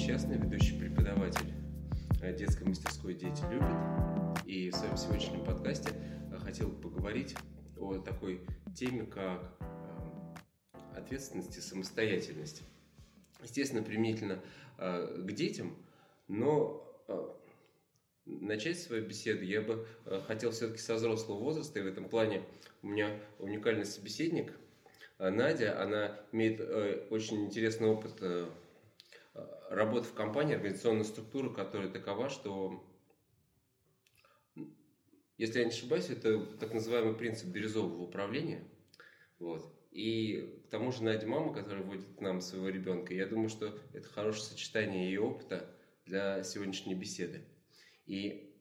Несчастный, ведущий преподаватель э, детской мастерской «Дети любят». И в своем сегодняшнем подкасте э, хотел поговорить о такой теме, как э, ответственность и самостоятельность. Естественно, применительно к детям, но начать свою беседу я бы хотел все-таки со взрослого возраста, и в этом плане у меня уникальный собеседник Надя, она имеет очень интересный опыт работа в компании, организационная структура, которая такова, что, если я не ошибаюсь, это так называемый принцип бирюзового управления. Вот. И к тому же Надя мама, которая водит к нам своего ребенка, я думаю, что это хорошее сочетание ее опыта для сегодняшней беседы. И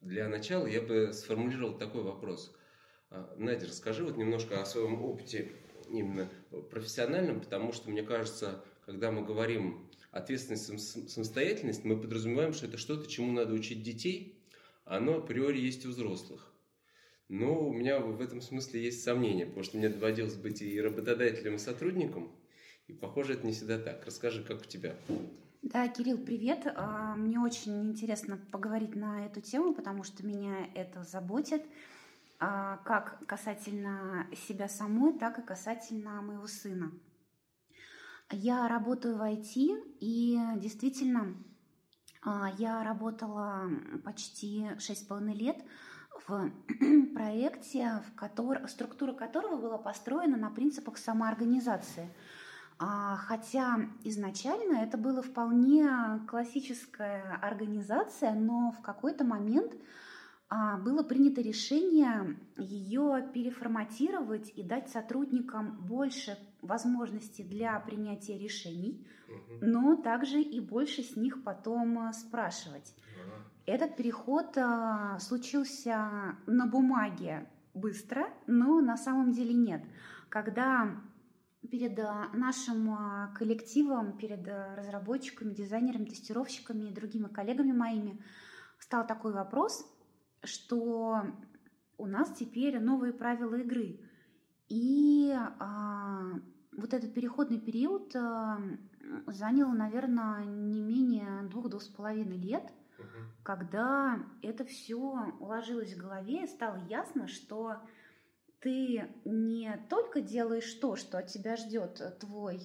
для начала я бы сформулировал такой вопрос. А, Надя, расскажи вот немножко о своем опыте именно профессиональном, потому что, мне кажется, когда мы говорим ответственность, самостоятельность, мы подразумеваем, что это что-то, чему надо учить детей, а оно априори есть у взрослых. Но у меня в этом смысле есть сомнения, потому что мне доводилось быть и работодателем, и сотрудником, и похоже, это не всегда так. Расскажи, как у тебя? Да, Кирилл, привет. А, мне очень интересно поговорить на эту тему, потому что меня это заботит, а, как касательно себя самой, так и касательно моего сына. Я работаю в IT, и действительно, а, я работала почти 6,5 лет в проекте, в который, структура которого была построена на принципах самоорганизации. А, хотя изначально это была вполне классическая организация, но в какой-то момент а, было принято решение ее переформатировать и дать сотрудникам больше возможностей для принятия решений, но также и больше с них потом а, спрашивать. Этот переход а, случился на бумаге быстро, но на самом деле нет. Когда перед нашим коллективом, перед разработчиками, дизайнерами, тестировщиками и другими коллегами моими стал такой вопрос – что у нас теперь новые правила игры. И а, вот этот переходный период а, занял, наверное, не менее двух-двух с половиной лет, угу. когда это все уложилось в голове, и стало ясно, что ты не только делаешь то, что от тебя ждет твой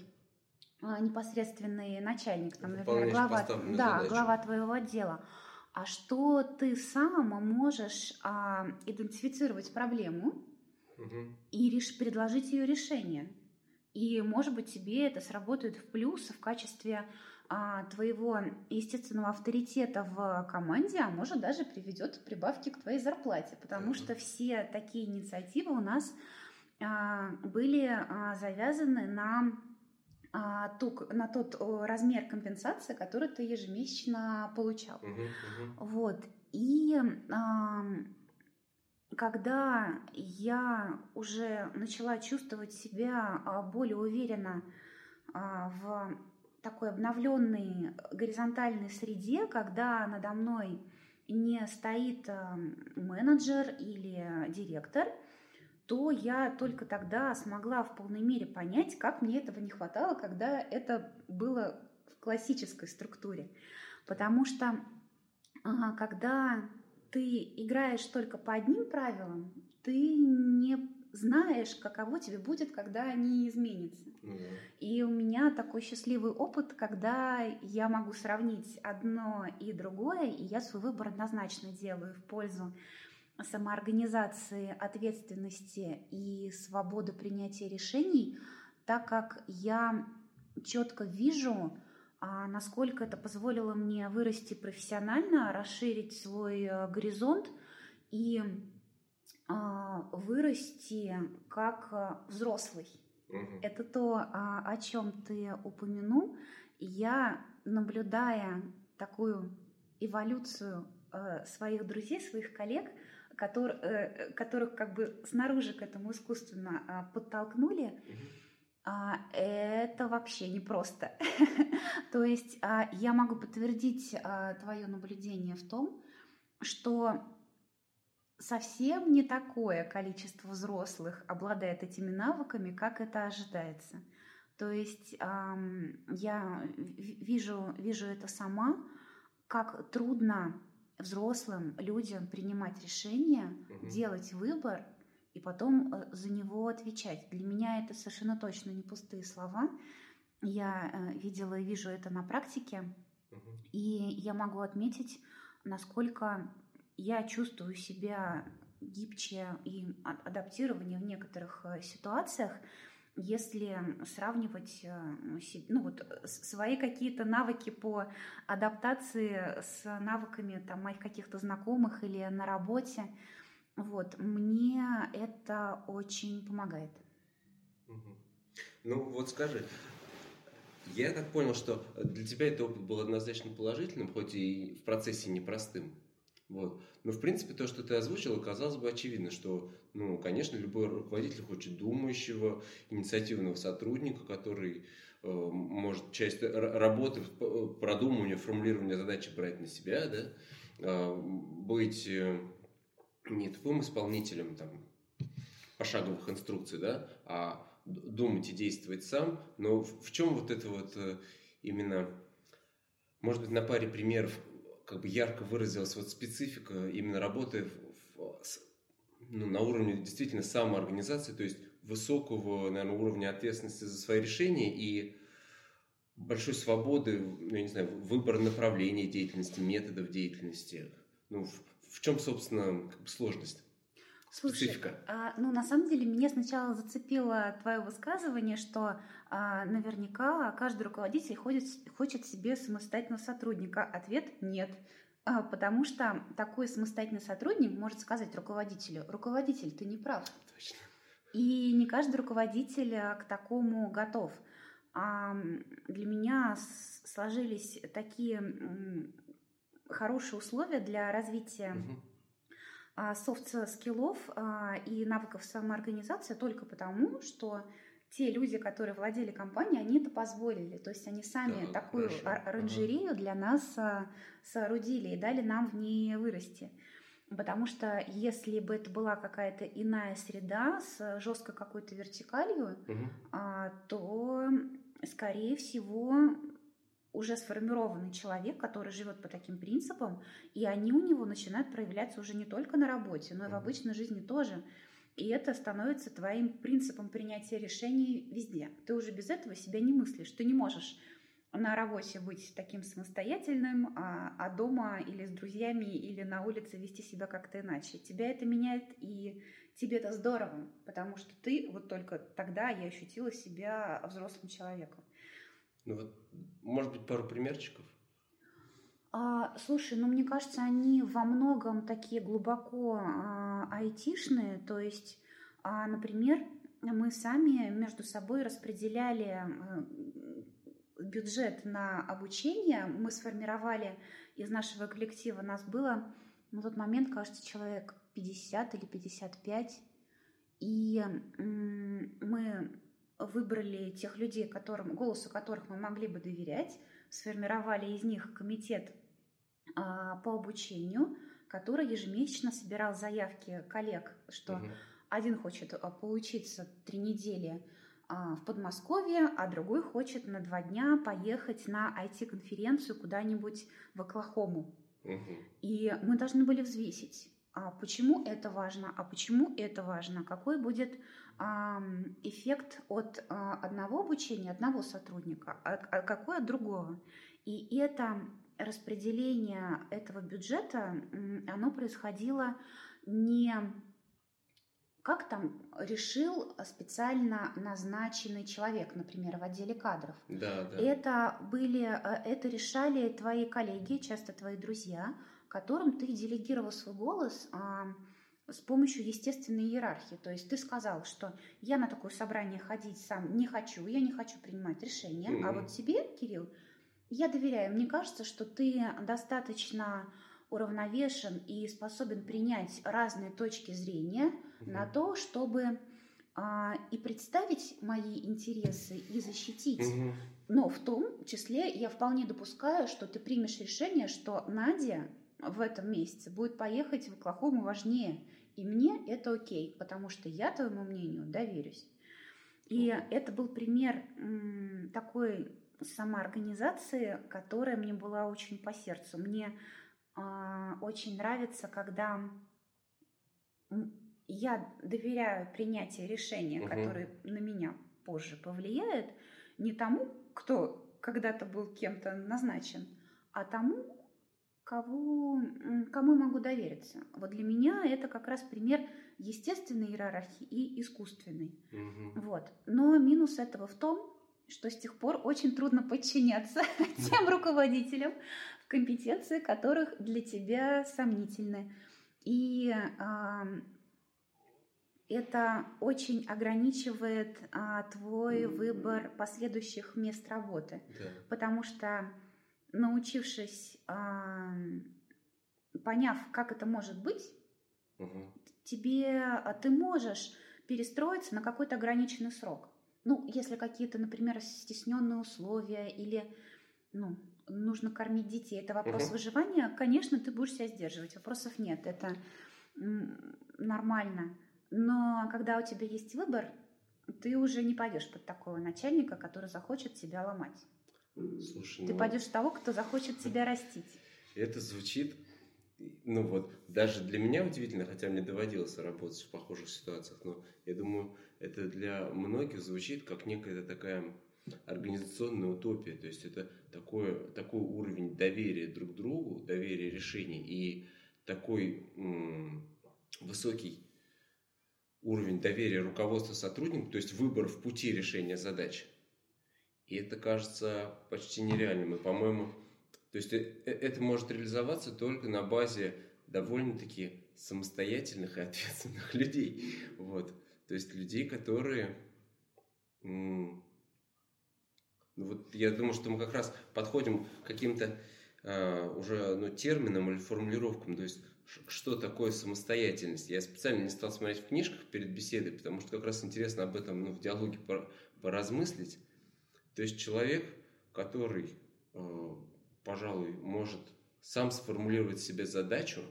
а, непосредственный начальник, там, например, глава, да, глава твоего отдела, а что ты сам можешь а, идентифицировать проблему угу. и реш, предложить ее решение. И, может быть, тебе это сработает в плюс в качестве а, твоего естественного авторитета в команде, а может даже приведет к прибавке к твоей зарплате, потому угу. что все такие инициативы у нас а, были а, завязаны на а, ту, на тот размер компенсации, который ты ежемесячно получал. Uh-huh, uh-huh. Вот. И когда я уже начала чувствовать себя а, более уверенно а, в такой обновленной горизонтальной среде, когда надо мной не стоит менеджер или директор, то я только тогда смогла в полной мере понять, как мне этого не хватало, когда это было в классической структуре. Потому что когда ты играешь только по одним правилам, ты не знаешь, каково тебе будет, когда они изменятся. Mm-hmm. И у меня такой счастливый опыт, когда я могу сравнить одно и другое, и я свой выбор однозначно делаю в пользу самоорганизации, ответственности и свободы принятия решений, так как я четко вижу, насколько это позволило мне вырасти профессионально, расширить свой э, горизонт и а, вырасти как э, взрослый. Угу. Это то, а, о чем ты упомянул. Я, наблюдая такую эволюцию э, своих друзей, своих коллег, который, которых как бы снаружи к этому искусственно а, подтолкнули, а, это вообще непросто. То есть а, я могу подтвердить твое наблюдение в том, что совсем не такое количество взрослых обладает этими навыками, как это ожидается. То есть я вижу, вижу это сама, как трудно взрослым людям принимать решения, угу. делать выбор и потом э, за него отвечать. Для меня это совершенно точно не пустые слова. Я э, видела и вижу это на практике, угу. и я могу отметить, насколько я чувствую себя гибче и адаптирование в некоторых э, ситуациях, если сравнивать ну, вот, свои какие-то навыки по адаптации с навыками там, моих каких-то знакомых или на работе, вот, мне это очень помогает. Ну вот скажи, я так понял, что для тебя этот опыт был однозначно положительным, хоть и в процессе непростым. Вот. Но, в принципе, то, что ты озвучил, казалось бы очевидно, что, ну, конечно, любой руководитель хочет думающего, инициативного сотрудника, который э, может часть работы, продумывания, формулирования задачи брать на себя, да, э, быть э, не тупым исполнителем там, пошаговых инструкций, да, а думать и действовать сам. Но в, в чем вот это вот э, именно, может быть, на паре примеров как бы ярко выразилась вот специфика именно работы в, в, ну, на уровне действительно самоорганизации, то есть высокого, наверное, уровня ответственности за свои решения и большой свободы, ну, я не знаю, выбора направления деятельности, методов деятельности. Ну, в, в чем, собственно, как бы сложность? Слушай, а, ну на самом деле меня сначала зацепило твое высказывание, что а, наверняка каждый руководитель ходит, хочет себе самостоятельного сотрудника. Ответ нет. А, потому что такой самостоятельный сотрудник может сказать руководителю, руководитель, ты не прав. Точно. И не каждый руководитель а, к такому готов. А для меня сложились такие хорошие условия для развития soft skill ов а, и навыков самоорганизации только потому, что те люди, которые владели компанией, они это позволили. То есть они сами да, такую хорошо. оранжерею ага. для нас а, соорудили и дали нам в ней вырасти. Потому что если бы это была какая-то иная среда с жесткой какой-то вертикалью, угу. то, скорее всего, уже сформированный человек, который живет по таким принципам, и они у него начинают проявляться уже не только на работе, но и в обычной жизни тоже. И это становится твоим принципом принятия решений везде. Ты уже без этого себя не мыслишь. Ты не можешь на работе быть таким самостоятельным, а, а дома или с друзьями, или на улице вести себя как-то иначе. Тебя это меняет, и тебе это здорово, потому что ты вот только тогда я ощутила себя взрослым человеком. Ну вот, может быть, пару примерчиков? А, слушай, ну мне кажется, они во многом такие глубоко а, айтишные. То есть, а, например, мы сами между собой распределяли а, бюджет на обучение. Мы сформировали из нашего коллектива, нас было на тот момент, кажется, человек 50 или 55. И мы выбрали тех людей, которым, голосу которых мы могли бы доверять, сформировали из них комитет а, по обучению, который ежемесячно собирал заявки коллег, что угу. один хочет а, поучиться три недели а, в Подмосковье, а другой хочет на два дня поехать на IT-конференцию куда-нибудь в Оклахому. Угу. И мы должны были взвесить, а почему это важно, а почему это важно, какой будет эффект от а, одного обучения, одного сотрудника, а, а какой от другого. И это распределение этого бюджета, оно происходило не как там решил специально назначенный человек, например, в отделе кадров. Да, да. Это были, э, это решали твои коллеги, часто твои друзья, которым ты делегировал свой голос с помощью естественной иерархии. То есть ты сказал, что я на такое собрание ходить сам не хочу, я не хочу принимать решения, mm-hmm. а вот тебе, Кирилл, я доверяю. Мне кажется, что ты достаточно уравновешен и способен принять разные точки зрения mm-hmm. на то, чтобы а, и представить мои интересы и защитить. Mm-hmm. Но в том числе я вполне допускаю, что ты примешь решение, что Надя в этом месяце будет поехать в Оклахому важнее. И мне это окей, потому что я твоему мнению доверюсь. И это был пример такой самоорганизации, которая мне была очень по сердцу. Мне э, очень нравится, когда я доверяю принятию решения, угу. которое на меня позже повлияет, не тому, кто когда-то был кем-то назначен, а тому, кого, кому я могу довериться. Вот для меня это как раз пример естественной иерархии и искусственной. Угу. Вот. Но минус этого в том, что с тех пор очень трудно подчиняться тем руководителям, компетенции которых для тебя сомнительны. И э, это очень ограничивает а, твой выбор последующих мест работы. Да. Потому что научившись, а, поняв, как это может быть, угу. тебе а, ты можешь перестроиться на какой-то ограниченный срок. Ну, если какие-то, например, стесненные условия или ну, нужно кормить детей, это вопрос угу. выживания, конечно, ты будешь себя сдерживать, вопросов нет, это нормально. Но когда у тебя есть выбор, ты уже не пойдешь под такого начальника, который захочет тебя ломать. Слушай, ты ну... пойдешь того, кто захочет тебя растить. Это звучит, ну вот, даже для меня удивительно, хотя мне доводилось работать в похожих ситуациях, но я думаю, это для многих звучит как некая такая организационная утопия. То есть это такой, такой уровень доверия друг другу, доверия решений и такой м- высокий уровень доверия руководства сотрудникам, то есть выбор в пути решения задач. И это кажется почти нереальным. И, по-моему, то есть э, э, это может реализоваться только на базе довольно-таки самостоятельных и ответственных людей. Вот. То есть людей, которые... Ну вот я думаю, что мы как раз подходим к каким-то э, уже ну, терминам или формулировкам. То есть что такое самостоятельность. Я специально не стал смотреть в книжках перед беседой, потому что как раз интересно об этом ну, в диалоге поразмыслить. То есть человек, который, э, пожалуй, может сам сформулировать себе задачу,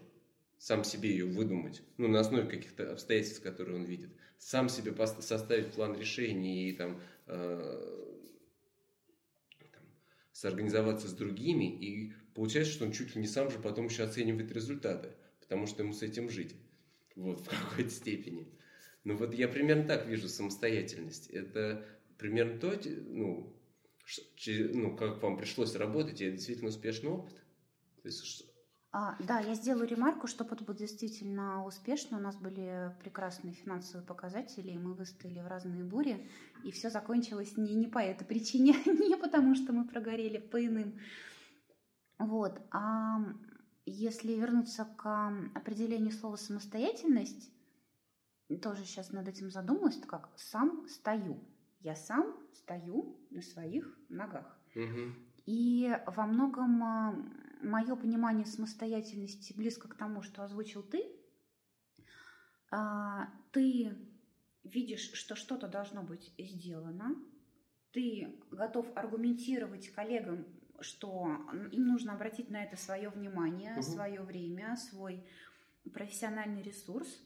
сам себе ее выдумать, ну, на основе каких-то обстоятельств, которые он видит, сам себе составить план решений и там, э, там сорганизоваться с другими, и получается, что он чуть ли не сам же потом еще оценивает результаты потому что ему с этим жить. Вот, в какой-то степени. Ну вот я примерно так вижу самостоятельность. Это примерно то, ну, ну как вам пришлось работать, и это действительно успешный опыт. То есть, а, да, я сделаю ремарку, что это был действительно успешно. У нас были прекрасные финансовые показатели, и мы выстояли в разные бури. И все закончилось не, не по этой причине, не потому что мы прогорели по иным. Вот. А если вернуться к определению слова самостоятельность, тоже сейчас над этим задумалась, как сам стою. Я сам стою на своих ногах. Угу. И во многом а, мое понимание самостоятельности близко к тому, что озвучил ты. А, ты видишь, что что-то должно быть сделано. Ты готов аргументировать коллегам, что им нужно обратить на это свое внимание, угу. свое время, свой профессиональный ресурс.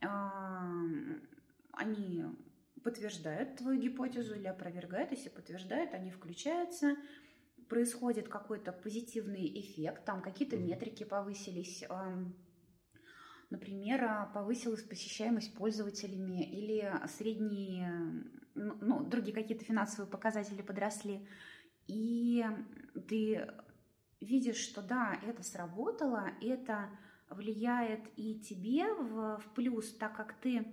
А, они подтверждают твою гипотезу или опровергают. Если подтверждают, они включаются. Происходит какой-то позитивный эффект, там какие-то метрики повысились. Например, а, повысилась посещаемость пользователями или средние, ну, ну другие какие-то финансовые показатели подросли. И ты видишь, что да, это сработало, это влияет и тебе в, в плюс, так как ты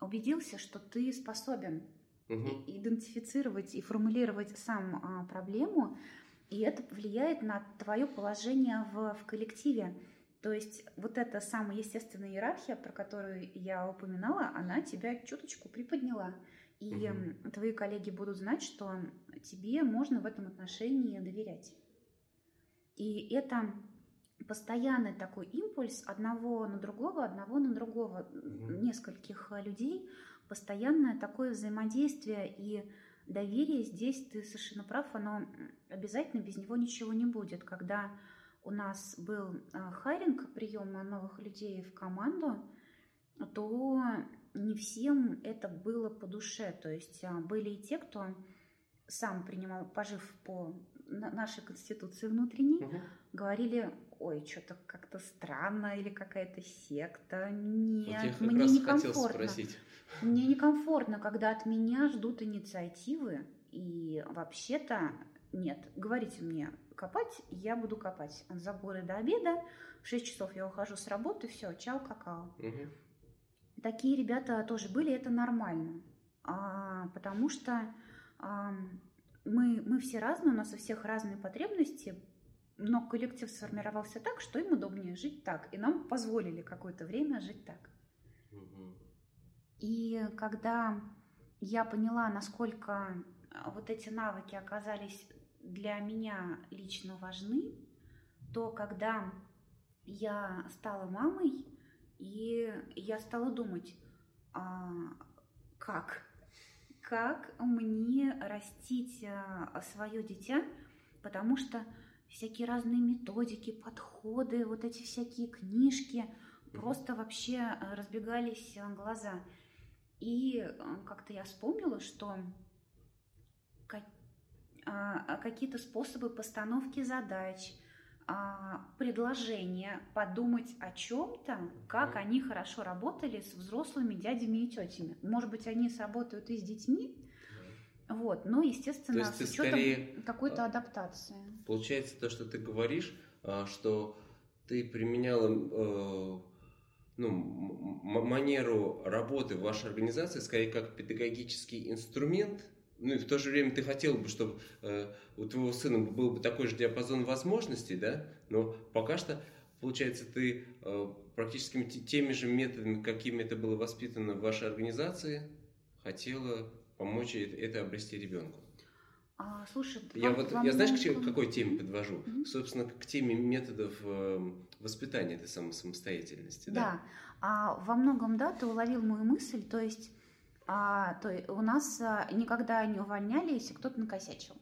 убедился, что ты способен угу. идентифицировать и формулировать сам а, проблему, и это влияет на твое положение в, в коллективе. То есть вот эта самая естественная иерархия, про которую я упоминала, она тебя чуточку приподняла. И угу. твои коллеги будут знать, что тебе можно в этом отношении доверять. И это постоянный такой импульс одного на другого, одного на другого, угу. нескольких людей, постоянное такое взаимодействие и доверие здесь, ты совершенно прав, оно обязательно без него ничего не будет. Когда у нас был а, хайринг, прием новых людей в команду, то не всем это было по душе. То есть а, были и те, кто сам принимал, пожив по нашей конституции внутренней, угу. говорили, ой, что-то как-то странно или какая-то секта. Нет, вот мне некомфортно. Мне некомфортно, когда от меня ждут инициативы, и вообще-то нет, говорите мне копать, я буду копать от забора до обеда. В 6 часов я ухожу с работы, все, чао, какао. Угу. Такие ребята тоже были, это нормально. А, потому что а, мы, мы все разные, у нас у всех разные потребности, но коллектив сформировался так, что им удобнее жить так. И нам позволили какое-то время жить так. И когда я поняла, насколько вот эти навыки оказались для меня лично важны, то когда я стала мамой, и я стала думать, а, как, как мне растить а, свое дитя, потому что всякие разные методики, подходы, вот эти всякие книжки, просто вообще разбегались глаза. И а, как-то я вспомнила, что а, какие-то способы постановки задач, а, предложения, подумать о чем-то, как они хорошо работали с взрослыми дядями и тетями. Может быть, они сработают и с детьми. Вот, но, естественно, то есть с учетом скорее, какой-то а, адаптации. Получается то, что ты говоришь, что ты применяла э, ну, манеру работы в вашей организации скорее как педагогический инструмент – ну и в то же время ты хотел бы, чтобы э, у твоего сына был бы такой же диапазон возможностей, да, но пока что, получается, ты э, практически теми же методами, какими это было воспитано в вашей организации, хотела помочь это, обрести ребенку. А, слушай, я вам, вот вам я знаешь, к, к какой теме подвожу? Mm-hmm. Собственно, к теме методов э, воспитания этой самой самостоятельности. Да. да. А во многом, да, ты уловил мою мысль, то есть а, то у нас а, никогда не увольняли, если кто-то накосячил.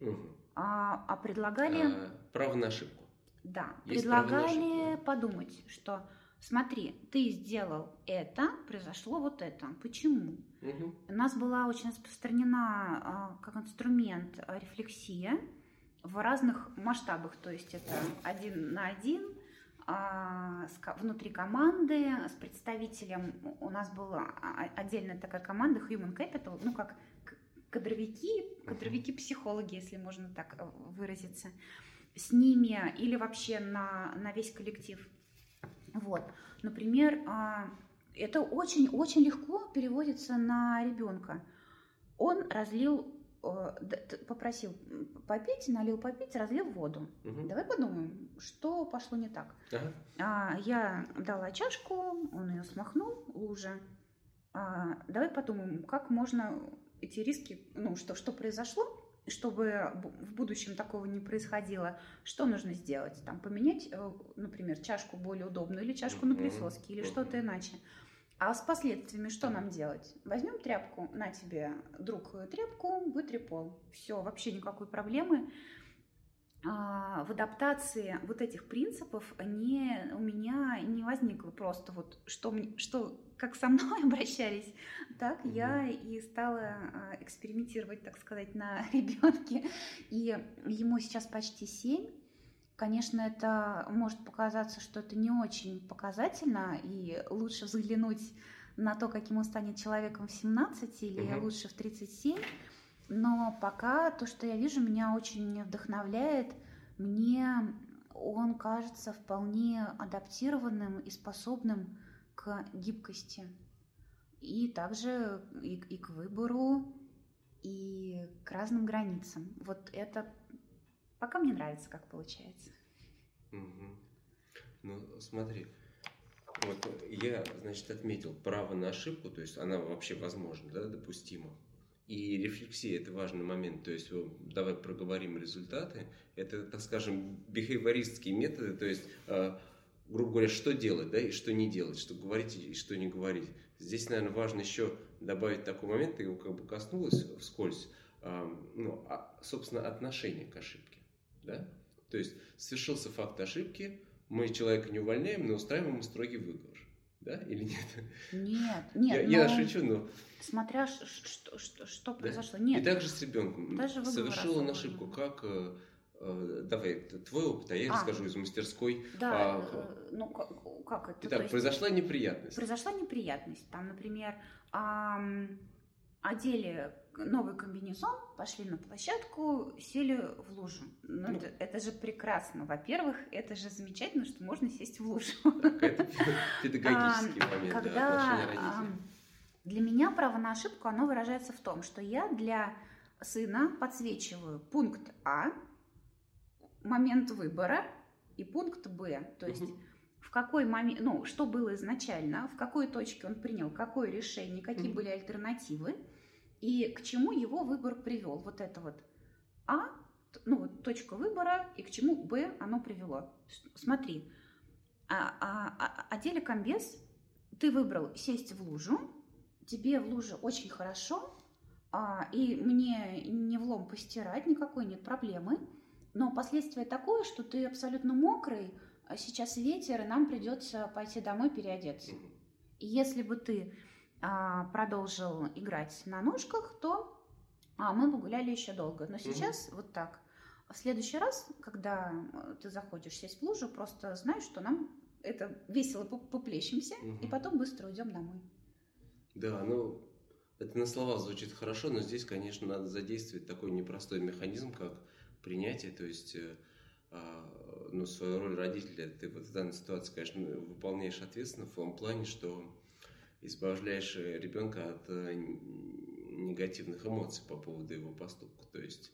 Угу. А, а предлагали... А, право на ошибку. Да, Есть предлагали подумать, что смотри, ты сделал это, произошло вот это. Почему? Угу. У нас была очень распространена а, как инструмент рефлексия в разных масштабах. То есть это один на один, а, внутри команды с представителем. У нас была отдельная такая команда Human Capital, ну как кадровики, кадровики-психологи, если можно так э, выразиться, с ними или вообще на, на весь коллектив. Вот. Например, а, это очень-очень легко переводится на ребенка. Он разлил попросил попить, налил попить, разлил воду. Угу. Давай подумаем, что пошло не так. Ага. А, я дала чашку, он ее смахнул, лужа. А, давай подумаем, как можно эти риски, ну, что, что произошло, чтобы в будущем такого не происходило, что нужно сделать? Там поменять, э, например, чашку более удобную или чашку на присоске, или что-то иначе. А с последствиями что нам делать? Возьмем тряпку, на тебе, друг, тряпку, вытри пол. Все, вообще никакой проблемы. А, в адаптации вот этих принципов не, у меня не возникло просто вот, что, что как со мной обращались, так mm-hmm. я и стала а, экспериментировать, так сказать, на ребенке. И ему сейчас почти семь. Конечно, это может показаться, что это не очень показательно, и лучше взглянуть на то, каким он станет человеком в 17 или угу. лучше в 37. Но пока то, что я вижу, меня очень вдохновляет. Мне он кажется вполне адаптированным и способным к гибкости. И также и, и к выбору, и к разным границам. Вот это Пока мне нравится, как получается. Угу. Ну, смотри, вот я, значит, отметил право на ошибку, то есть она вообще возможна, да, допустима. И рефлексия – это важный момент, то есть давай проговорим результаты. Это, так скажем, бихейвористские методы, то есть, э, грубо говоря, что делать, да, и что не делать, что говорить и что не говорить. Здесь, наверное, важно еще добавить такой момент, ты его как бы коснулась вскользь, э, ну, а, собственно, отношение к ошибке да? То есть совершился факт ошибки, мы человека не увольняем, но устраиваем строгий выговор. Да или нет? Нет, нет. Я, но... я шучу, но... Смотря что, что, что Да. произошло. Нет. И также с ребенком. Даже Совершил он ошибку. Как... э, э, Давай, твой опыт, а я А. расскажу из мастерской. Да, А, э, ну как, как это? То Итак, произошла неприятность. произошла неприятность. Там, например, ам, одели новый комбинезон, пошли на площадку, сели в лужу. Ну, Ну. это, это же прекрасно. Во-первых, это же замечательно, что можно сесть в лужу. Это педагогический А, момент, да, когда ам, для меня право на ошибку, оно выражается в том, что я для сына подсвечиваю пункт А, момент выбора и пункт Б. То есть. В какой момент, ну, что было изначально, в какой точке он принял, какое решение, какие Мгм. были альтернативы и к чему его выбор привел. Вот это вот А, ну, вот точка выбора и к чему Б оно привело. Смотри, а, а, а- одели комбез, ты выбрал сесть в лужу, тебе в луже очень хорошо, а, и мне не влом постирать, никакой нет проблемы. Но последствие такое, что ты абсолютно мокрый, а сейчас ветер, и нам придется пойти домой переодеться. И если бы ты а, продолжил играть на ножках, то а, мы бы гуляли еще долго. Но сейчас вот так. В следующий раз, когда э, ты заходишь сесть в лужу, просто знай, что нам это весело по- поплещемся, и Мгм. потом быстро уйдем домой. Да, ну, это на слова звучит хорошо, но здесь, конечно, надо задействовать такой непростой механизм, как принятие, то есть, э, а, ну, свою роль родителя ты вот в данной ситуации, конечно, выполняешь ответственно в том плане, что избавляешь э, ребенка от э, негативных эмоций по поводу его поступка, то есть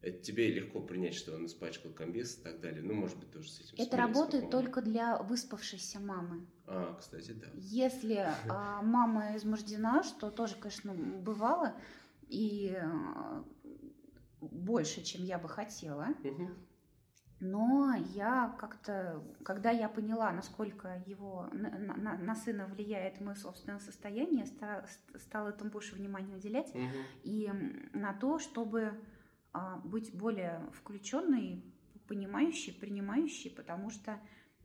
это тебе легко принять, что он испачкал комбез и так далее. Ну, может быть, тоже с этим Это работает только для выспавшейся мамы. А, кстати, да. Если а, мама измождена, что тоже, конечно, бывало, и а, больше, чем я бы хотела. Но я как-то, когда я поняла, насколько его на, на- на сына влияет мое собственное состояние, ста- стала этому больше внимания уделять Мгм. и на то, чтобы а, быть более включенной, понимающей, принимающей, потому что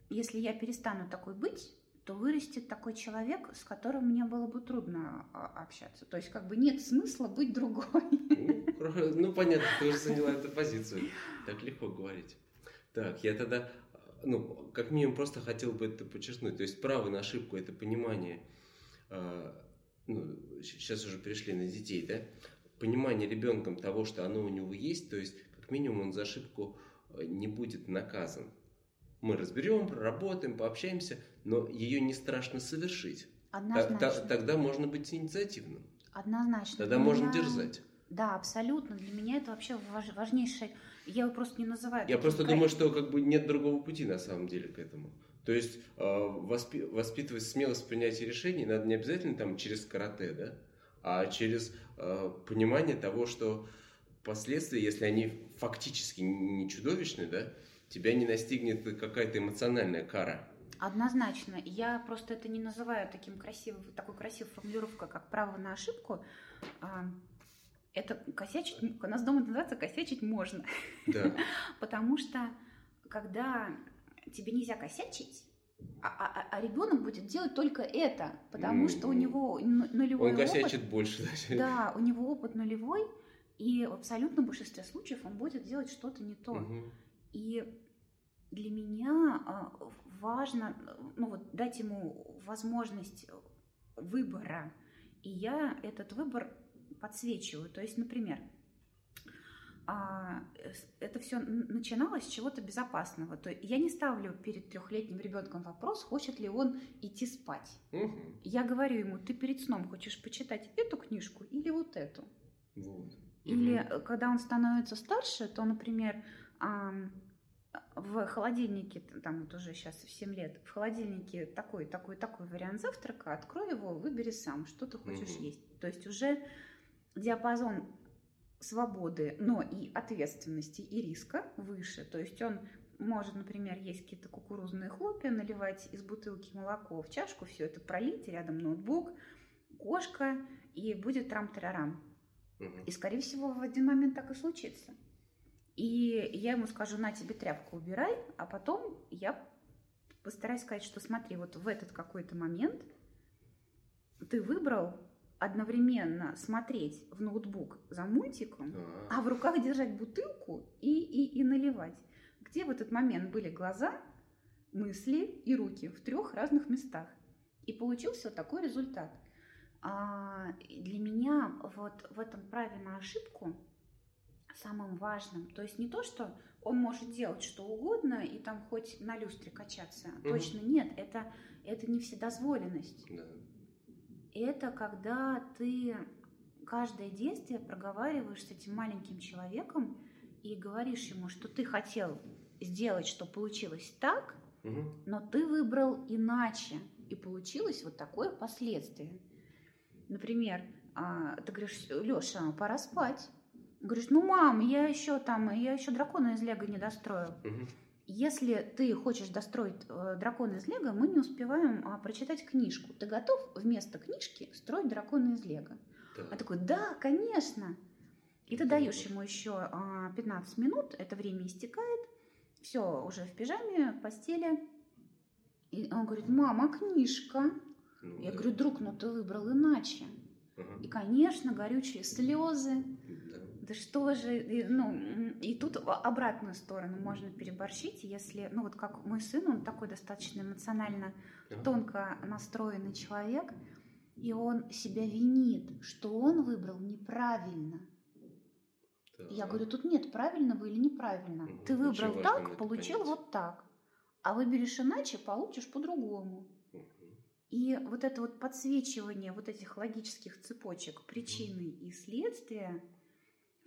если я перестану такой быть, то вырастет такой человек, с которым мне было бы трудно а, общаться. То есть как бы нет смысла быть другой. Ну, ну, понятно, ты уже заняла эту позицию. Так легко говорить. Так, я тогда, ну, как минимум, просто хотел бы это подчеркнуть. То есть право на ошибку – это понимание, э, ну, сейчас уже перешли на детей, да? Понимание ребенком того, что оно у него есть, то есть, как минимум, он за ошибку э, не будет наказан. Мы разберем, проработаем, пообщаемся, но ее не страшно совершить. Однозначно. та- Тогда можно быть инициативным. Однозначно. Тогда Для можно дерзать. Да, абсолютно. Для меня это вообще важ- важнейшее. Я его просто не называю. Я просто край- думаю, что как бы нет другого пути на самом деле к этому. То есть э, воспи- воспитывать смелость в принятии решений надо не обязательно там через карате, да, а через э, понимание того, что последствия, если они фактически не чудовищны, да, тебя не настигнет какая-то эмоциональная кара. Однозначно. Я просто это не называю таким красивым, такой красивой формулировкой, как право на ошибку. А, Это косячить, у нас дома называется косячить можно. Да. Потому что когда тебе нельзя косячить, а, ребенок будет делать только это, потому что у него ну- нулевой Он опыт. косячит больше. да. Да, у него опыт нулевой, и в абсолютном большинстве случаев он будет делать что-то не то. Мгм. И для меня а, важно ну, вот, дать ему возможность выбора. И я этот выбор подсвечиваю. То есть, например, а, это все начиналось с чего-то безопасного. То я не ставлю перед трехлетним ребенком вопрос, хочет ли он идти спать. Мгм. Я говорю ему, ты перед сном хочешь почитать эту книжку или вот эту? Вот. Или э, когда он становится старше, то, например, в холодильнике, там вот уже сейчас в 7 лет, в холодильнике такой, такой, такой вариант завтрака, открой его, выбери сам, что ты хочешь Мгм. есть. То есть уже диапазон свободы, но и ответственности и риска выше. То есть он может, например, есть какие-то кукурузные хлопья, наливать из бутылки молоко в чашку, все это пролить, рядом ноутбук, кошка, и будет трам-тарарам. Мгм. И, скорее всего, в один момент так и случится. И я ему скажу, на тебе тряпку убирай, а потом я постараюсь сказать, что смотри, вот в этот какой-то момент ты выбрал одновременно смотреть в ноутбук за мультиком, а, а в руках держать бутылку и, и, и наливать. Где в этот момент были глаза, мысли и руки в трех разных местах. И получился вот такой результат. А для меня вот в этом праве на ошибку самым важным, то есть не то, что он может делать что угодно и там хоть на люстре качаться, угу. точно нет, это, это не вседозволенность. Да. Это когда ты каждое действие проговариваешь с этим маленьким человеком и говоришь ему, что ты хотел сделать, что получилось так, угу. но ты выбрал иначе, и получилось вот такое последствие. Например, а, ты говоришь, Леша, пора спать. Говоришь, ну, мам, я еще там, я еще дракона из Лего не достроил. Угу. Если ты хочешь достроить э, дракона из Лего, мы не успеваем а, прочитать книжку. Ты готов вместо книжки строить дракона из Лего? Да. А такой, да, конечно. И ты даешь ему еще а, 15 минут, это время истекает, все, уже в пижаме, в постели. И он говорит, мама, книжка. Ну, Я да. говорю, друг, ну ты выбрал иначе. Ага. И, конечно, горючие слезы. Да. что же, ну, и тут обратную сторону можно переборщить, если, ну вот как мой сын, он такой достаточно эмоционально тонко настроенный человек, и он себя винит, что он выбрал неправильно. Да. Я говорю, тут нет правильного или неправильно. Угу. Ты выбрал так, получил понять. вот так. А выберешь иначе, получишь по-другому. И вот это вот подсвечивание вот этих логических цепочек причины и следствия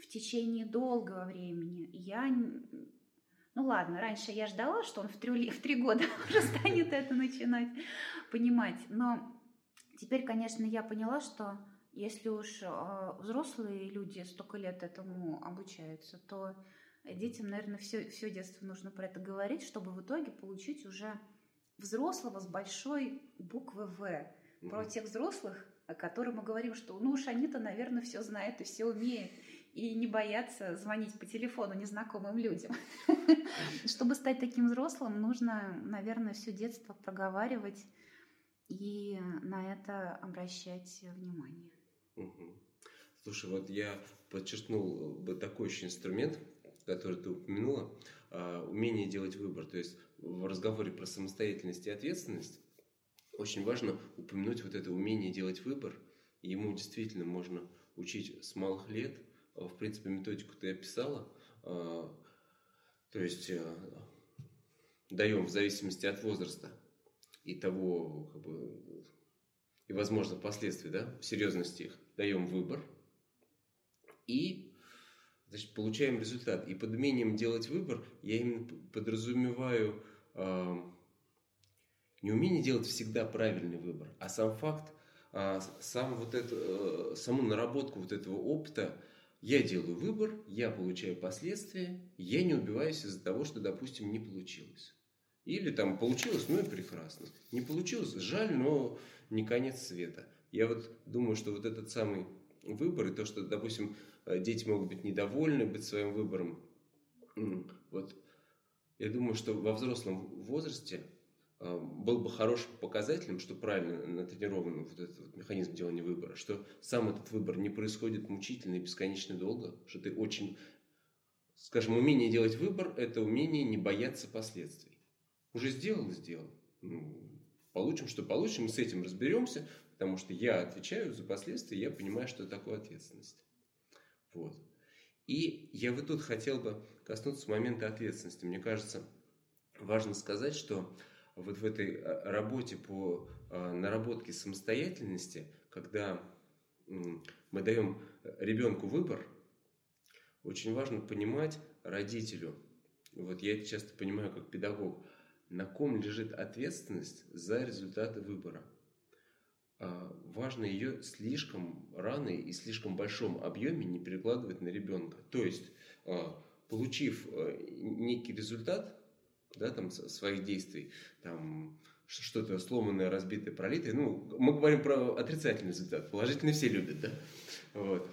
в течение долгого времени я... Ну ладно, раньше я ждала, что он в три, в три года уже станет это начинать понимать. Но теперь, конечно, я поняла, что если уж э, взрослые люди столько лет этому обучаются, то детям, наверное, все, все детство нужно про это говорить, чтобы в итоге получить уже взрослого с большой буквы В. Mm-hmm. Про тех взрослых, о которых мы говорим, что ну уж они-то, наверное, все знают и все умеют. И не боятся звонить по телефону незнакомым людям. Чтобы стать таким взрослым, нужно, наверное, все детство проговаривать и на это обращать внимание. Слушай, вот я подчеркнул бы такой еще инструмент, который ты упомянула, а, умение делать выбор. То есть в разговоре про самостоятельность и ответственность очень важно упомянуть вот это умение делать выбор. Ему действительно можно учить с малых лет. А, в принципе, методику ты описала. А, то есть даем в зависимости от возраста и того, как бы, и, возможно, последствий, да, серьезности их, даем выбор. И значит, получаем результат. И под умением делать выбор я именно подразумеваю э, не умение делать всегда правильный выбор, а сам факт, э, сам вот это, э, саму наработку вот этого опыта. Я делаю выбор, я получаю последствия, я не убиваюсь из-за того, что, допустим, не получилось. Или там получилось, ну и прекрасно. Не получилось, жаль, но не конец света. Я вот думаю, что вот этот самый выбор и то, что, допустим, Э, дети могут быть недовольны быть своим выбором. Вот я думаю, что во взрослом возрасте был бы хорошим показателем, что правильно натренирован вот этот вот механизм делания выбора, что сам этот выбор не происходит мучительно и бесконечно долго, что ты очень, скажем, умение делать выбор – это умение не бояться последствий. Уже сделал – сделал. Ну, получим, что получим, с этим разберемся, потому что я отвечаю за последствия, я понимаю, что такое ответственность. Вот. И я вот тут хотел бы коснуться момента ответственности. Мне кажется, важно сказать, что вот в этой э, работе по э, наработке самостоятельности, когда мы даем ребенку выбор, очень важно понимать родителю, вот я это часто понимаю как педагог, на ком лежит ответственность за результаты выбора. А, важно ее слишком рано и слишком большом объеме не перекладывать на ребенка. То есть, а, получив а, некий результат да, там, своих действий, там, что-то сломанное, разбитое, пролитое, ну, мы говорим про отрицательный результат, положительный все любят, да, вот.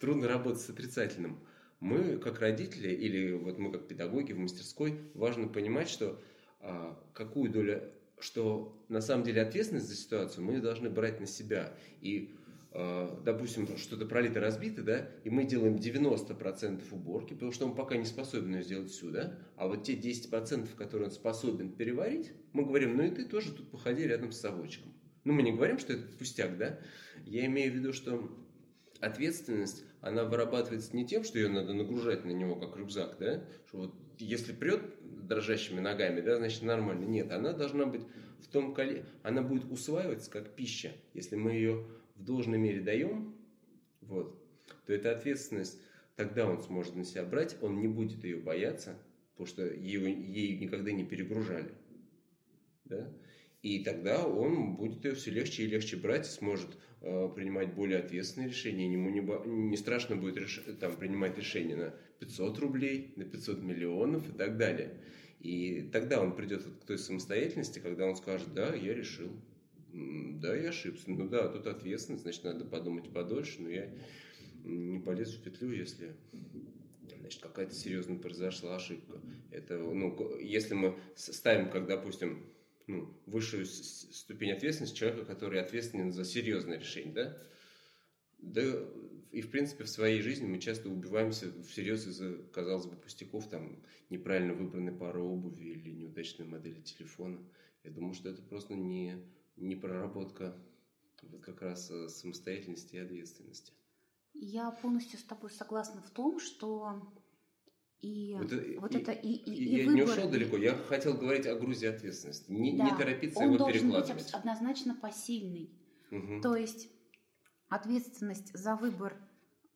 Трудно работать с отрицательным. Мы, как родители, или вот мы, как педагоги в мастерской, важно понимать, что а, какую долю, что на самом деле ответственность за ситуацию мы должны брать на себя. И допустим, что-то пролито, разбито, да, и мы делаем 90% уборки, потому что он пока не способен ее сделать всю, да, а вот те 10%, которые он способен переварить, мы говорим, ну и ты тоже тут походи рядом с совочком. Ну, мы не говорим, что это пустяк, да, я имею в виду, что ответственность, она вырабатывается не тем, что ее надо нагружать на него, как рюкзак, да, что вот если прет дрожащими ногами, да, значит нормально. Нет, она должна быть в том коле, она будет усваиваться как пища, если мы ее в должной мере даем, вот, то эта ответственность, тогда он сможет на себя брать, он не будет ее бояться, потому что ее, ей никогда не перегружали. Да? И тогда он будет ее все легче и легче брать, сможет э, принимать более ответственные решения. Ему не, не страшно будет реш, там, принимать решения на 500 рублей, на 500 миллионов и так далее. И тогда он придет к той самостоятельности, когда он скажет, да, я решил, да, я ошибся. Ну да, тут ответственность, значит, надо подумать подольше, но я не полезу в петлю, если значит, какая-то серьезная произошла ошибка. Это, ну, если мы ставим, как, допустим, ну, высшую ступень ответственности человека, который ответственен за серьезное решение, да? Да, и, в принципе, в своей жизни мы часто убиваемся всерьез из-за, казалось бы, пустяков, там, неправильно выбранной пары обуви или неудачной модели телефона. Я думаю, что это просто не не проработка вот как раз э, самостоятельности и ответственности. Я полностью с тобой согласна в том, что и вот, вот и, это и, и, и я выбор... не ушел далеко. Я хотел говорить о грузе ответственности. Не, да, не торопиться он его должен перекладывать. быть однозначно посильный. Угу. То есть ответственность за выбор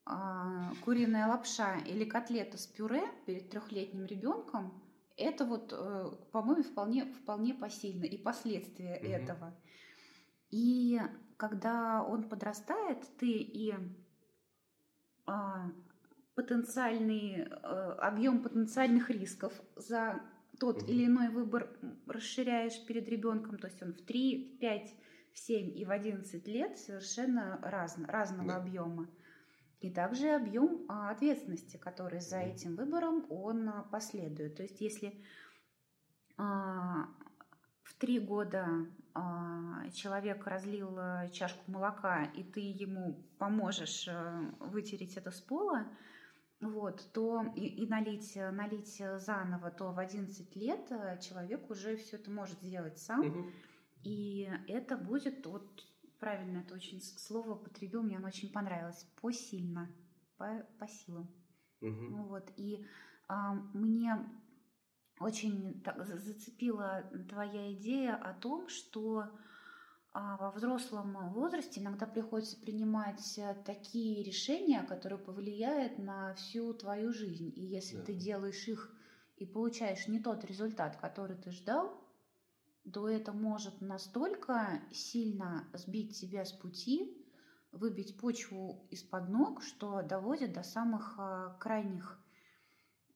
э, куриная лапша или котлета с пюре перед трехлетним ребенком это вот, э, по-моему, вполне, вполне посильно. И последствия угу. этого. И когда он подрастает, ты и а, потенциальный а, объем потенциальных рисков за тот угу. или иной выбор расширяешь перед ребенком, то есть он в 3, в 5, в 7 и в 11 лет совершенно раз, разного да. объема. И также объем а, ответственности, который за этим выбором он а, последует. То есть если а, в три года человек разлил чашку молока, и ты ему поможешь вытереть это с пола, вот, то и, и налить, налить заново, то в 11 лет человек уже все это может сделать сам. Угу. И это будет вот правильно это очень слово употребил, мне оно очень понравилось. Посильно, по, по силам. Угу. Вот, и а, мне очень так, зацепила твоя идея о том, что а, во взрослом возрасте иногда приходится принимать э, такие решения, которые повлияют на всю твою жизнь. И если да. ты делаешь их и получаешь не тот результат, который ты ждал, то это может настолько сильно сбить тебя с пути, выбить почву из-под ног, что доводит до самых а, крайних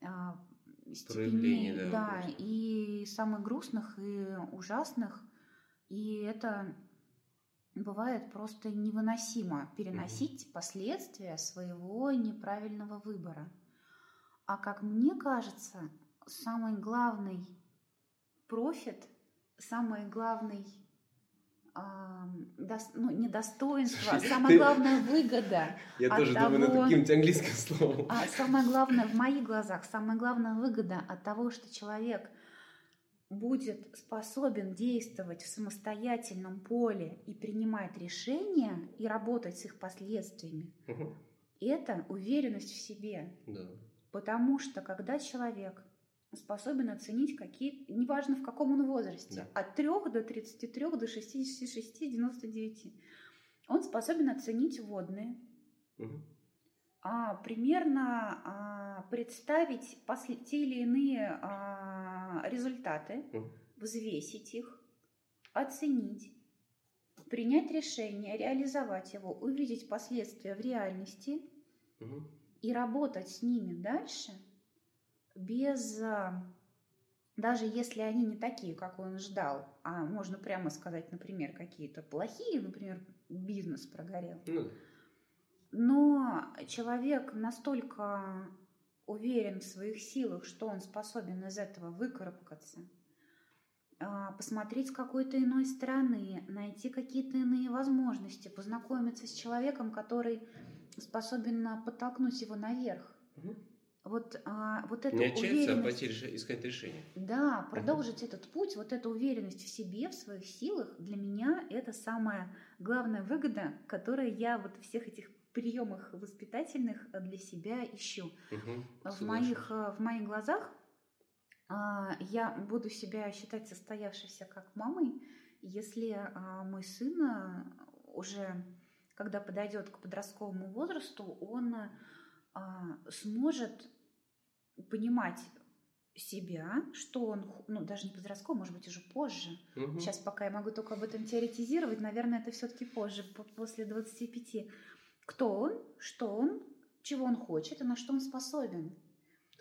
а, степеней, да, да и самых грустных и ужасных. И это бывает просто невыносимо переносить угу. последствия своего неправильного выбора. А как мне кажется, самый главный профит самый главный до, ну, не достоинство, а самая главная выгода. Я тоже того, думаю над каким-нибудь английским словом. А самое главное, в моих глазах, самая главная выгода от того, что человек будет способен действовать в самостоятельном поле и принимать решения и работать с их последствиями, угу. это уверенность в себе. Да. Потому что когда человек способен оценить какие, неважно в каком он возрасте, да. от 3 до 33, до 66, 99. Он способен оценить водные, угу. а, примерно а, представить после, те или иные а, результаты, угу. взвесить их, оценить, принять решение, реализовать его, увидеть последствия в реальности угу. и работать с ними дальше – без а, даже если они не такие, как он ждал, а можно прямо сказать, например, какие-то плохие, например, бизнес прогорел. Ну. Но человек настолько уверен в своих силах, что он способен из этого выкарабкаться, а, посмотреть с какой-то иной стороны, найти какие-то иные возможности, познакомиться с человеком, который способен подтолкнуть его наверх. Мгм. Вот, а, вот эта Не отчаяться, а уверенность. пойти реши- искать решение. Да, продолжить этот путь, вот эта уверенность в себе, в своих силах, для меня это самая главная выгода, которую я вот всех этих приемах воспитательных для себя ищу. Мгм. В моих, э, в моих глазах а, я буду себя считать состоявшейся как мамой, если а, мой сын а, уже, когда подойдет к подростковому возрасту, он а, сможет понимать себя, что он, ну даже не подростковый, может быть уже позже. Мгм. Сейчас пока я могу только об этом теоретизировать, наверное, это все-таки позже, по- после 25. Кто он, что он, чего он хочет и на что он способен.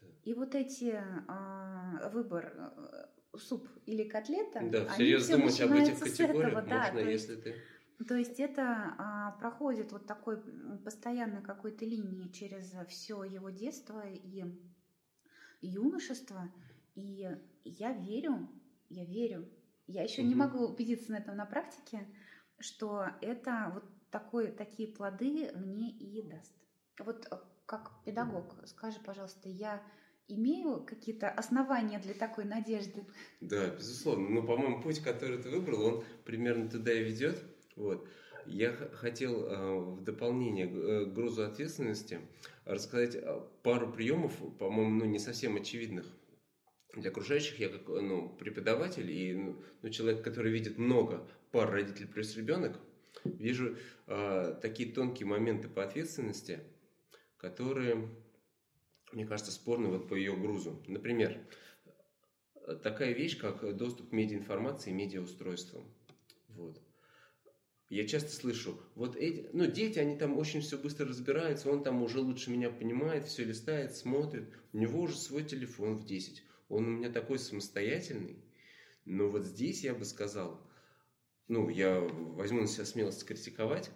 Да. И вот эти а, выбор э, суп или котлета, Да, они все думать об этих категориях этого, да, можно, есть- если ты... то есть это а, проходит вот такой постоянной какой-то линии через все его детство и юношество. И я верю, я верю, я еще не Мгм. могу убедиться на этом на практике, что это вот такой, такие плоды мне и даст. Вот э, как педагог, скажи, пожалуйста, я имею какие-то основания для такой надежды? Да, безусловно. Но, по-моему, путь, который ты выбрал, он примерно туда и ведет. Вот. Я хотел э, в дополнение к э, грузу ответственности рассказать э, пару приемов, по-моему, ну, не совсем очевидных для окружающих. Я как ну, преподаватель и ну, ну, человек, который видит много пар родитель плюс ребенок, вижу э, такие тонкие моменты по ответственности, которые, мне кажется, спорны вот по ее грузу. Например, такая вещь, как доступ к медиаинформации и медиаустройствам. Вот. Я часто слышу, вот эти, ну, дети, они там очень все быстро разбираются, он там уже лучше меня понимает, все листает, смотрит, у него уже свой телефон в 10, он у меня такой самостоятельный. Но вот здесь я бы сказал, ну, я возьму на себя смелость критиковать,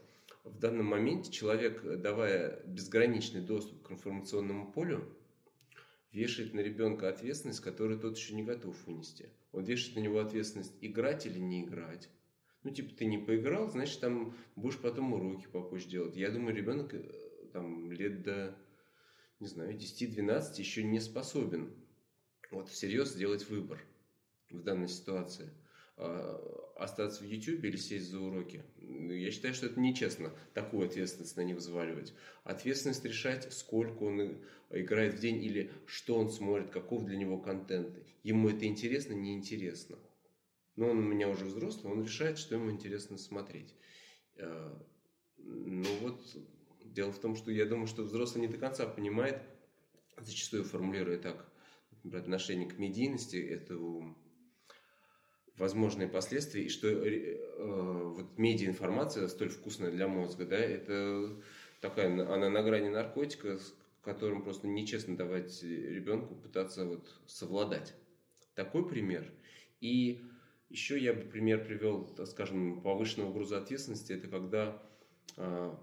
в данном моменте человек, давая безграничный доступ к информационному полю, вешает на ребенка ответственность, которую тот еще не готов вынести. Он вешает на него ответственность играть или не играть. Ну, типа, ты не поиграл, значит, там будешь потом уроки попозже делать. Я думаю, ребенок э, там лет до, не знаю, 10-12 еще не способен вот всерьез сделать выбор в данной ситуации. А, Остаться в YouTube или сесть за уроки. Я считаю, что это нечестно, такую ответственность на них взваливать. Ответственность решать, сколько он и- играет в день или что он смотрит, каков для него контент. Ему это интересно, неинтересно. Но он у меня уже взрослый, он решает, что ему интересно смотреть. Э, Ну вот, дело в том, что я думаю, что взрослый не до конца понимает, зачастую формулируя так, например, отношение к медийности, это возможные последствия, и что э, вот медиаинформация столь вкусная для мозга, да, это такая, она на грани наркотика, с которым просто нечестно давать ребенку пытаться вот совладать. Такой пример. И еще я бы пример привел, скажем, повышенного груза ответственности. Это когда а,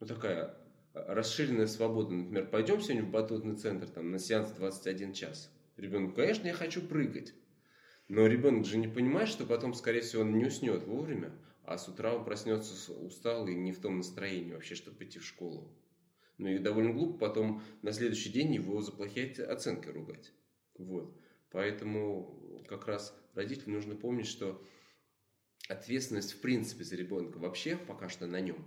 ну, такая расширенная свобода. Например, пойдем сегодня в батутный центр там, на сеанс 21 час. Ребенок, конечно, я хочу прыгать. Но ребенок же не понимает, что потом, скорее всего, он не уснет вовремя, а с утра он проснется усталый и не в том настроении вообще, чтобы пойти в школу. Ну и довольно глупо потом на следующий день его за плохие оценки ругать. Вот. Поэтому как раз родителям нужно помнить, что ответственность в принципе за ребенка вообще пока что на нем.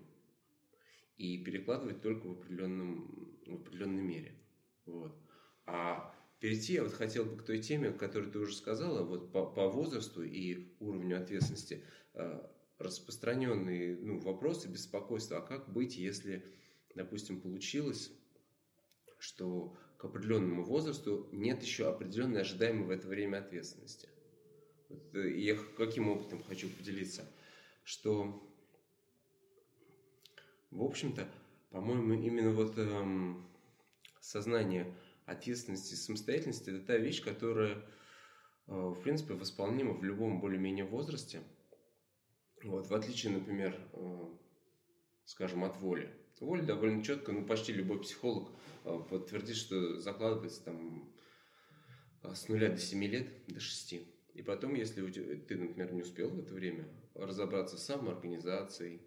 И перекладывать только в, определенном, в определенной мере. Вот. А перейти я вот хотел бы к той теме, о которой ты уже сказала, вот по, по возрасту и уровню ответственности. Э, распространенные ну, вопросы, беспокойства, а как быть, если, допустим, получилось, что к определенному возрасту нет еще определенной ожидаемой в это время ответственности. Э, я каким опытом хочу поделиться, что, в общем-то, по-моему, именно вот эм, сознание ответственности и самостоятельности – это та вещь, которая, э, в принципе, восполнима в любом более-менее возрасте. Вот, в отличие, например, э, скажем, от воли. Воля довольно четко, ну, почти любой психолог э, подтвердит, что закладывается там э, с нуля до 7 лет, до 6. И потом, если ты, например, не успел в это время разобраться с самоорганизацией,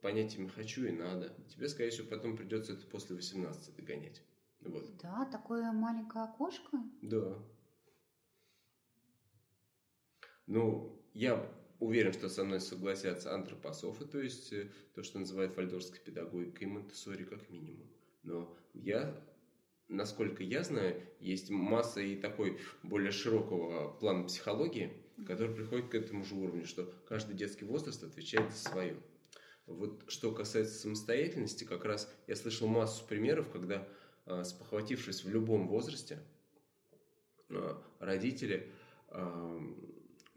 понятиями «хочу» и «надо», тебе, скорее всего, потом придется это после 18 догонять. Вот. Да, такое маленькое окошко. Да. Ну, я уверен, что со мной согласятся антропософы, то есть э, то, что называют вальдорской педагогикой монтессори как минимум. Но я, насколько я знаю, есть масса и такой более широкого плана психологии, который приходит к этому же уровню, что каждый детский возраст отвечает за свое. Вот что касается самостоятельности, как раз я слышал массу примеров, когда, а, спохватившись в любом возрасте, а, родители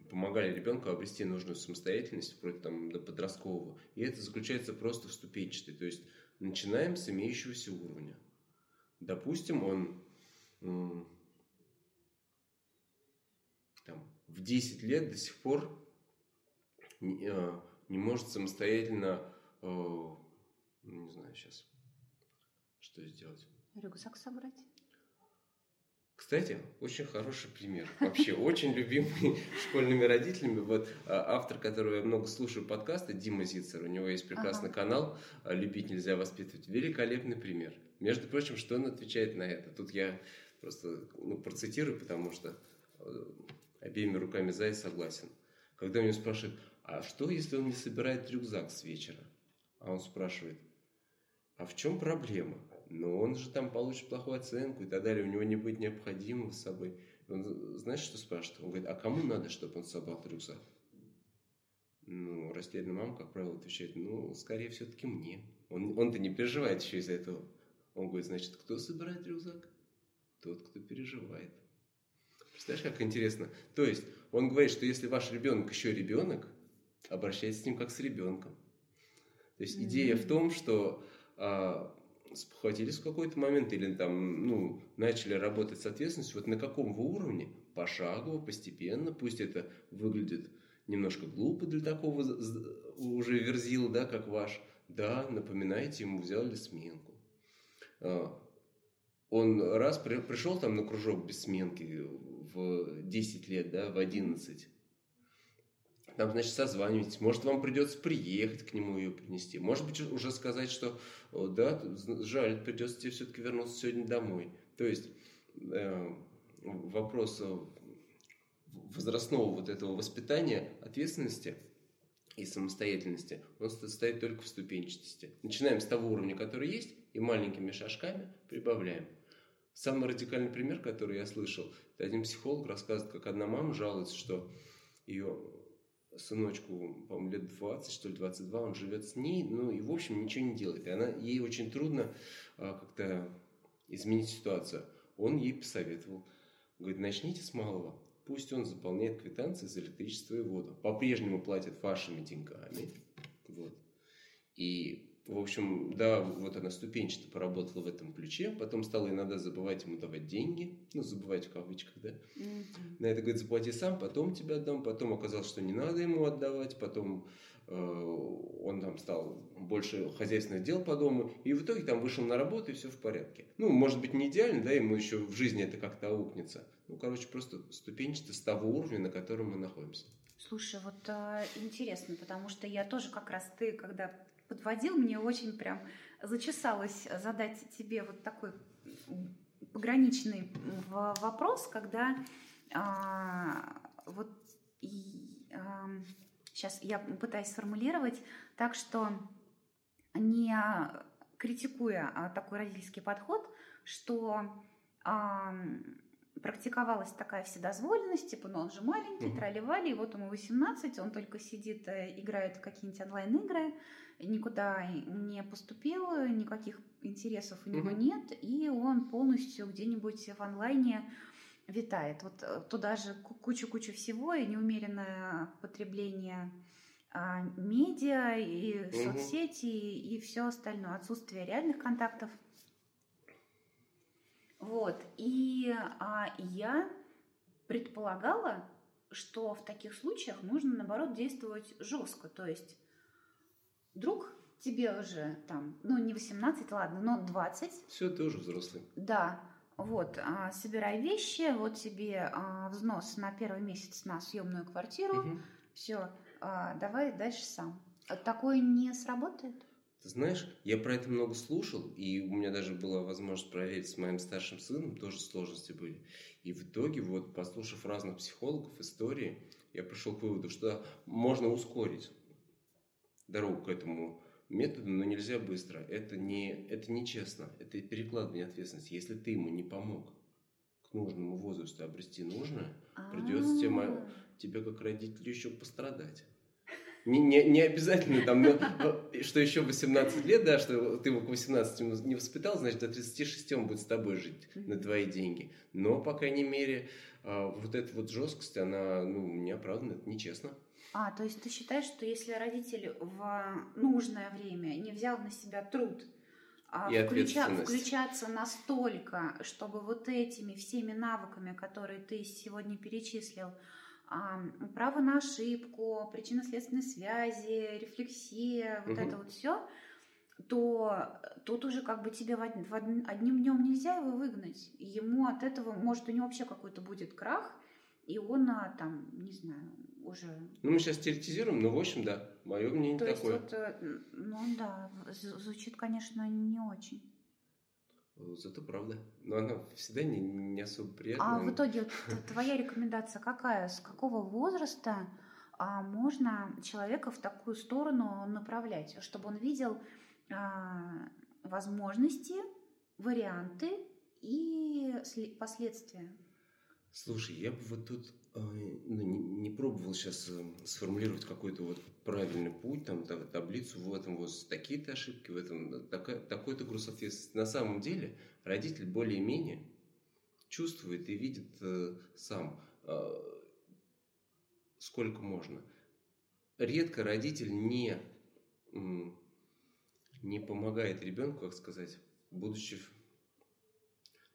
помогали ребенку обрести нужную самостоятельность, вплоть там, до подросткового. И это заключается просто в ступенчатой. То есть начинаем с имеющегося уровня. Допустим, он там, в 10 лет до сих пор не, э, не может самостоятельно, э, ну, не знаю сейчас, что сделать. Рюкзак собрать. Кстати, очень хороший пример. Вообще, очень любимый школьными родителями. Вот а, автор, которого я много слушаю подкасты, Дима Зицер, у него есть прекрасный ага. канал «Любить нельзя воспитывать». Великолепный пример. Между прочим, что он отвечает на это? Тут я просто ну, процитирую, потому что э, обеими руками за и согласен. Когда меня спрашивают, а что, если он не собирает рюкзак с вечера? А он спрашивает, а в чем проблема? но он же там получит плохую оценку и так далее, у него не будет необходимого с собой. Он, знаешь, что спрашивает? Он говорит, а кому надо, чтобы он собрал рюкзак? Ну, растерянная мама, как правило, отвечает, ну, скорее все-таки мне. Он, он-то не переживает еще из-за этого. Он говорит, значит, кто собирает рюкзак? Тот, кто переживает. Представляешь, как интересно? То есть, он говорит, что если ваш ребенок еще ребенок, обращайтесь с ним как с ребенком. То есть, mm-hmm. идея в том, что а, спохватились в какой-то момент или там, ну, начали работать с ответственностью, вот на каком вы уровне, пошагово, постепенно, пусть это выглядит немножко глупо для такого уже верзила, да, как ваш, да, напоминайте ему, взяли сменку. А, он раз при, пришел там на кружок без сменки в 10 лет, да, в 11, там, значит, созванивайтесь. Может, вам придется приехать к нему ее принести. Может быть, уже сказать, что да, жаль, придется тебе все-таки вернуться сегодня домой. То есть э, вопрос возрастного вот этого воспитания, ответственности и самостоятельности, он состоит только в ступенчатости. Начинаем с того уровня, который есть, и маленькими шажками прибавляем. Самый радикальный пример, который я слышал, это один психолог рассказывает, как одна мама жалуется, что ее сыночку, по-моему, лет 20, что ли, 22, он живет с ней, ну и, в общем, ничего не делает. И она, ей очень трудно а, как-то изменить ситуацию. Он ей посоветовал. Говорит, начните с малого. Пусть он заполняет квитанции за электричество и воду. По-прежнему платит вашими деньгами. Вот. И в общем, да, вот она ступенчато поработала в этом ключе, потом стала иногда забывать ему давать деньги, ну, забывать в кавычках, да. Mm-hmm. На это говорит, заплати сам, потом тебе отдам, потом оказалось, что не надо ему отдавать, потом э, он там стал больше хозяйственных дел по дому, и в итоге там вышел на работу, и все в порядке. Ну, может быть, не идеально, да, ему еще в жизни это как-то аукнется. Ну, короче, просто ступенчато с того уровня, на котором мы находимся. Слушай, вот э, интересно, потому что я тоже как раз ты, когда подводил, мне очень прям зачесалось задать тебе вот такой пограничный вопрос, когда а, вот и, а, сейчас я пытаюсь сформулировать так, что не критикуя а, такой родительский подход, что а, практиковалась такая вседозволенность, типа, ну он же маленький, угу. тролливали, и вот ему 18, он только сидит, э, играет в какие-нибудь онлайн-игры, никуда не поступил, никаких интересов у него угу. нет, и он полностью где-нибудь в онлайне витает. Вот э, туда же кучу-кучу всего, и неумеренное потребление а, медиа, и угу. соцсети, и, и все остальное, отсутствие реальных контактов. Вот, и а, я предполагала, что в таких случаях нужно, наоборот, действовать жестко, то есть Вдруг тебе уже там, ну не 18, ладно, но 20. Все, ты уже взрослый. Да. вот, а, собирай вещи, вот тебе а, взнос на первый месяц на съемную квартиру, угу. все, а, давай дальше сам. Такое не сработает? Ты знаешь, я про это много слушал, и у меня даже была возможность проверить с моим старшим сыном, тоже сложности были. И в итоге, вот, послушав разных психологов, истории, я пришел к выводу, что можно ускорить дорогу к этому методу, но нельзя быстро. Это не, это нечестно, это перекладывание ответственности. Если ты ему не помог к нужному возрасту обрести нужное, придется тебе, тебе как родителю еще пострадать. Не, не, не обязательно там, но, что еще 18 лет, да, что ты его к 18 не воспитал, значит, до 36 он будет с тобой жить на твои деньги. Но, по крайней мере, а, вот эта вот жесткость, она, ну, неоправданна, это нечестно. А, то есть ты считаешь, что если родитель в нужное время не взял на себя труд а и включа, включаться настолько, чтобы вот этими всеми навыками, которые ты сегодня перечислил, право на ошибку, причинно-следственной связи, рефлексия, вот угу. это вот все, то тут уже как бы тебе в, в одним днем нельзя его выгнать. Ему от этого, может, у него вообще какой-то будет крах, и он а, там, не знаю, уже... Ну, мы сейчас теоретизируем, но, в общем, да, мое мнение То такое. Есть вот, э, ну да, звучит, конечно, не очень. Зато правда. Но она всегда не, не особо приятная. А в итоге твоя рекомендация какая? С какого возраста а, можно человека в такую сторону направлять, чтобы он видел а, возможности, варианты и последствия? Слушай, я бы вот тут э, ну, не, не пробовал сейчас э, сформулировать какой-то вот правильный путь, там, таблицу в этом вот такие-то ошибки, в этом такой-то груз ответственности. На самом деле родитель более-менее чувствует и видит э, сам, э, сколько можно. Редко родитель не, не помогает ребенку, как сказать, будучи,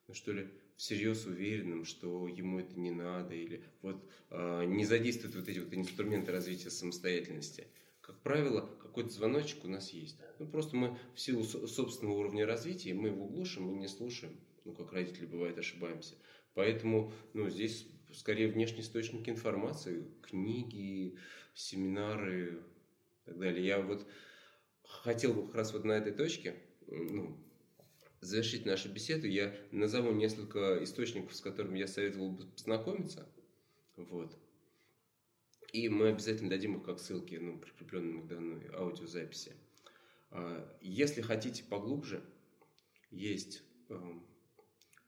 ну что ли, всерьез уверенным, что ему это не надо, или вот э, не задействует вот эти вот инструменты развития самостоятельности. Как правило, какой-то звоночек у нас есть. Ну, просто мы в силу собственного уровня развития, мы его глушим и не слушаем. Ну, как родители, бывает, ошибаемся. Поэтому, ну, здесь скорее внешний источник информации, книги, семинары и так далее. Я вот хотел бы как раз вот на этой точке, ну, завершить нашу беседу, я назову несколько источников, с которыми я советовал бы познакомиться. Вот. И мы обязательно дадим их как ссылки, ну, прикрепленные к данной аудиозаписи. А, если хотите поглубже, есть эм,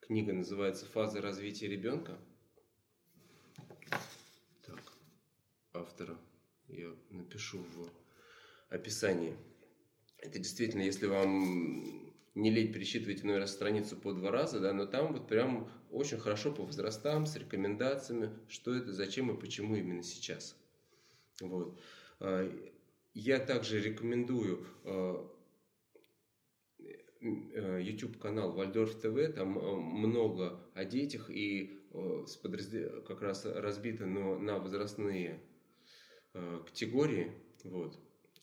книга, называется «Фаза развития ребенка». Так, автора я напишу в описании. Это действительно, если вам не лень пересчитывать раз страницу по два раза, да, но там вот прям очень хорошо по возрастам, с рекомендациями, что это, зачем и почему именно сейчас. Вот. А, я также рекомендую а, э, YouTube канал Вальдорф ТВ, там а, много о детях и как раз разбито но на возрастные категории. Вот.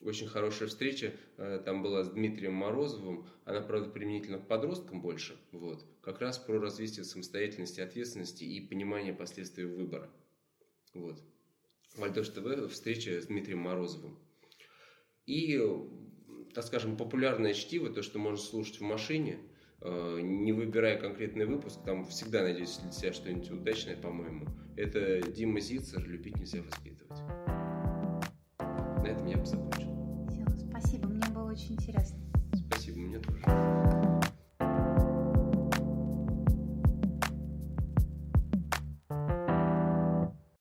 Очень хорошая встреча э, там была с Дмитрием Морозовым. Она, правда, применительно к подросткам больше. Вот. Как раз про развитие самостоятельности, ответственности и понимание последствий выбора. Вот. Вальдош ТВ встреча с Дмитрием Морозовым. И, так скажем, популярное чтиво, то, что можно слушать в машине, э, не выбирая конкретный выпуск, там всегда найдете для себя что-нибудь удачное, по-моему. Это Дима Зицер «Любить нельзя воспитывать». На этом я бы закончил